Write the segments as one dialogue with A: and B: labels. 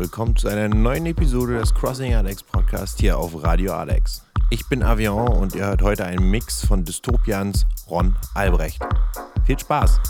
A: Willkommen zu einer neuen Episode des Crossing Alex Podcast hier auf Radio Alex. Ich bin Avion und ihr hört heute einen Mix von Dystopians Ron Albrecht. Viel Spaß!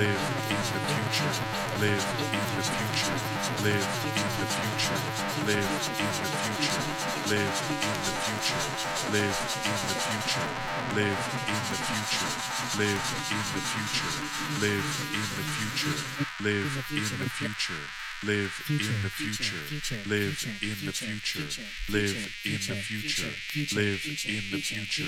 B: Live in the future, live in the future, live in the future, live in the future, live in the future, live in the future, live in the future, live in the future, live in the future, live in the future live in the future, live in the future, live in the future, live in the future,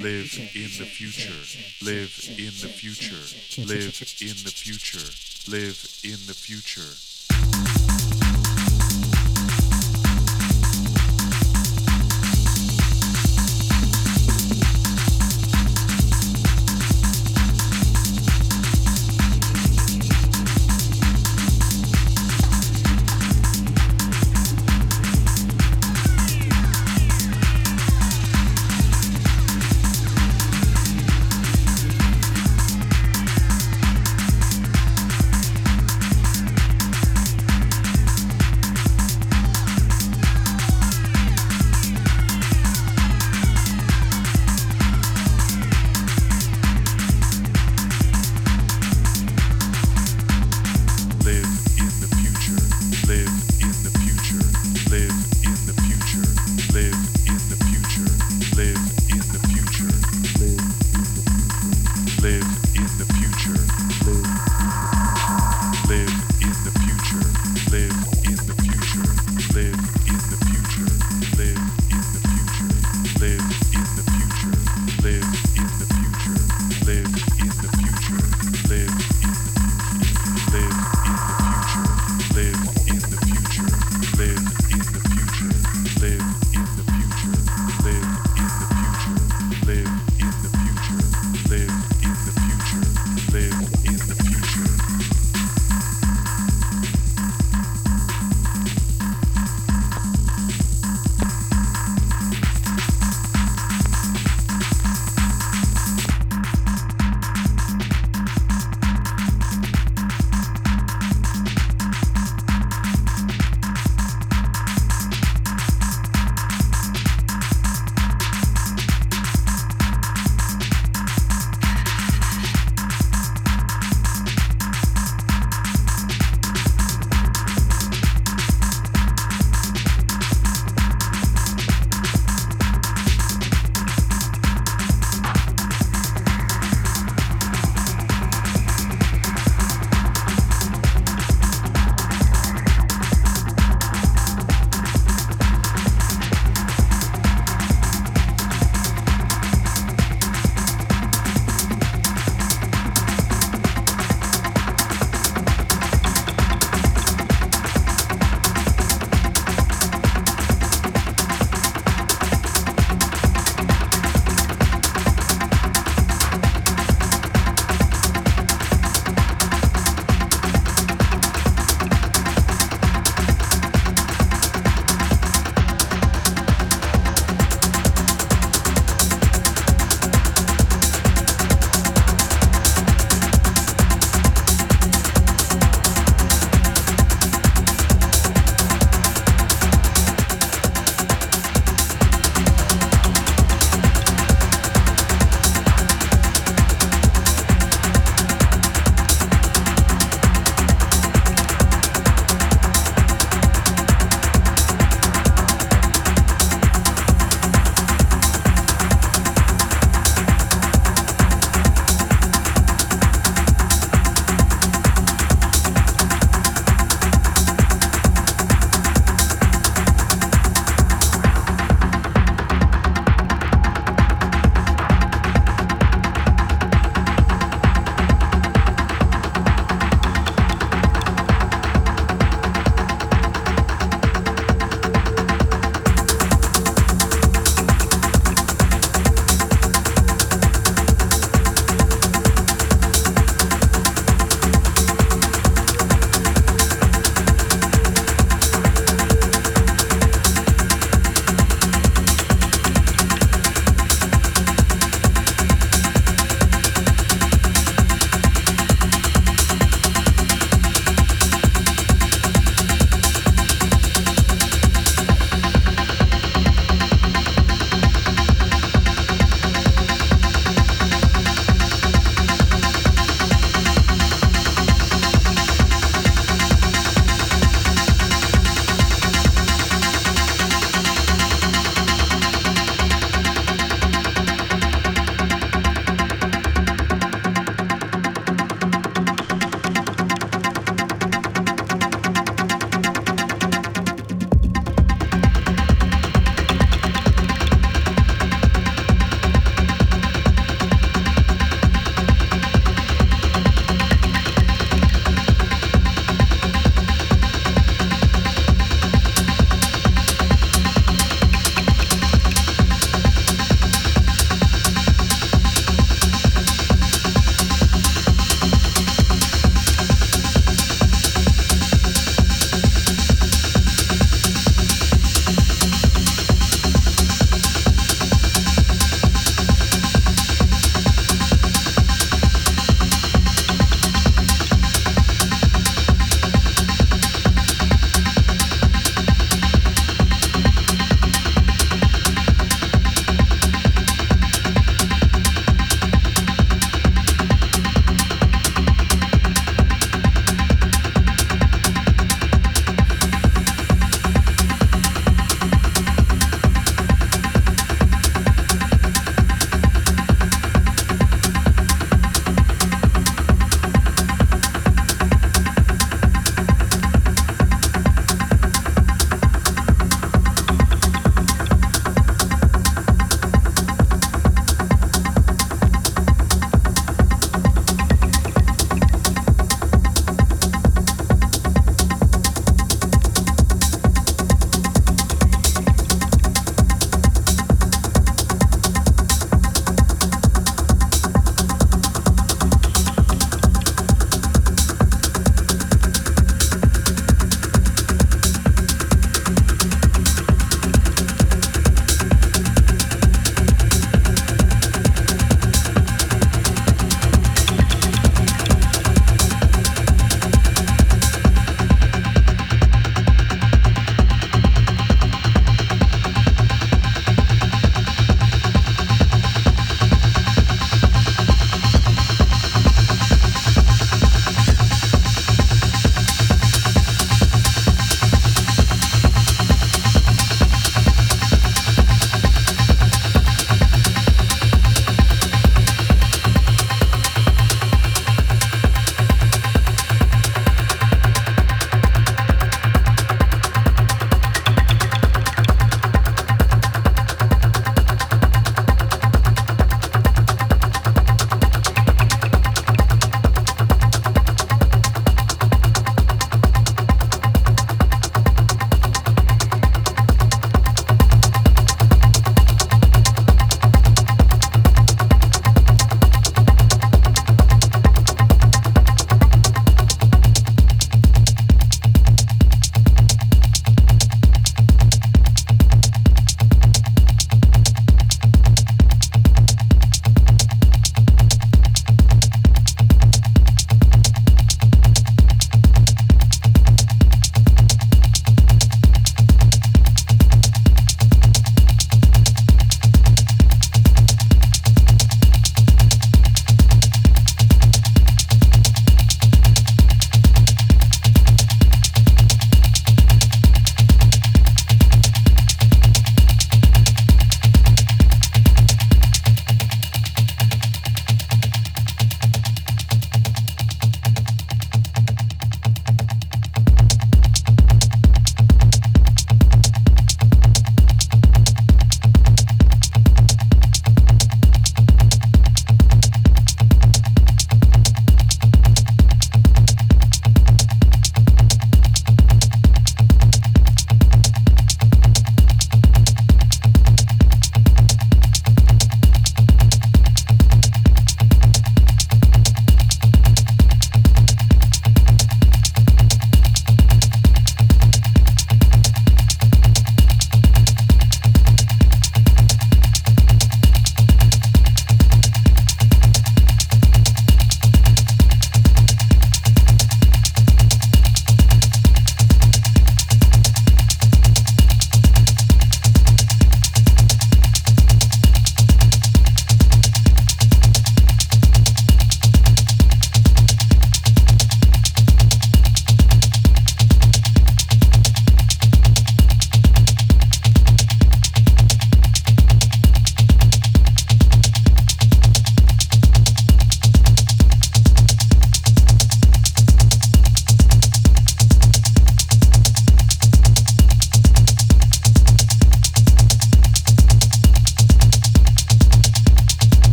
B: live in the future, live in the future, live in the future, live in the future.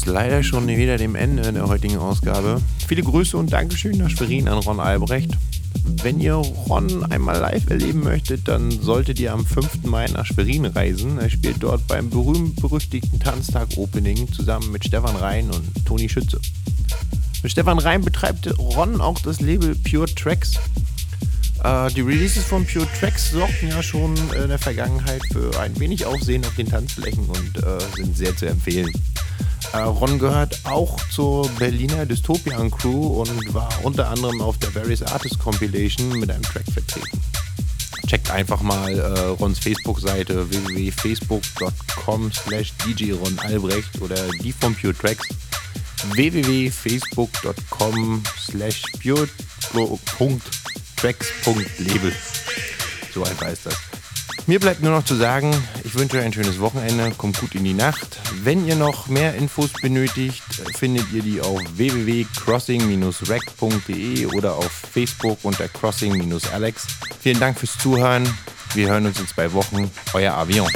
A: Uns leider schon wieder dem Ende der heutigen Ausgabe. Viele Grüße und Dankeschön nach Schwerin an Ron Albrecht. Wenn ihr Ron einmal live erleben möchtet, dann solltet ihr am 5. Mai nach Schwerin reisen. Er spielt dort beim berühmt-berüchtigten Tanztag Opening zusammen mit Stefan Rhein und Toni Schütze. Mit Stefan Rhein betreibt Ron auch das Label Pure Tracks. Äh, die Releases von Pure Tracks sorgten ja schon in der Vergangenheit für ein wenig Aufsehen auf den Tanzflächen und äh, sind sehr zu empfehlen. Äh, Ron gehört auch zur Berliner Dystopian Crew und war unter anderem auf der Various Artists Compilation mit einem Track vertreten. Checkt einfach mal äh, Rons Facebook-Seite www.facebook.com slash djronalbrecht oder die von Pure Tracks www.facebook.com slash pure.tracks.label So einfach ist das. Mir bleibt nur noch zu sagen, ich wünsche euch ein schönes Wochenende, kommt gut in die Nacht. Wenn ihr noch mehr Infos benötigt, findet ihr die auf www.crossing-rec.de oder auf Facebook unter crossing-alex. Vielen Dank fürs Zuhören. Wir hören uns in zwei Wochen. Euer Avion.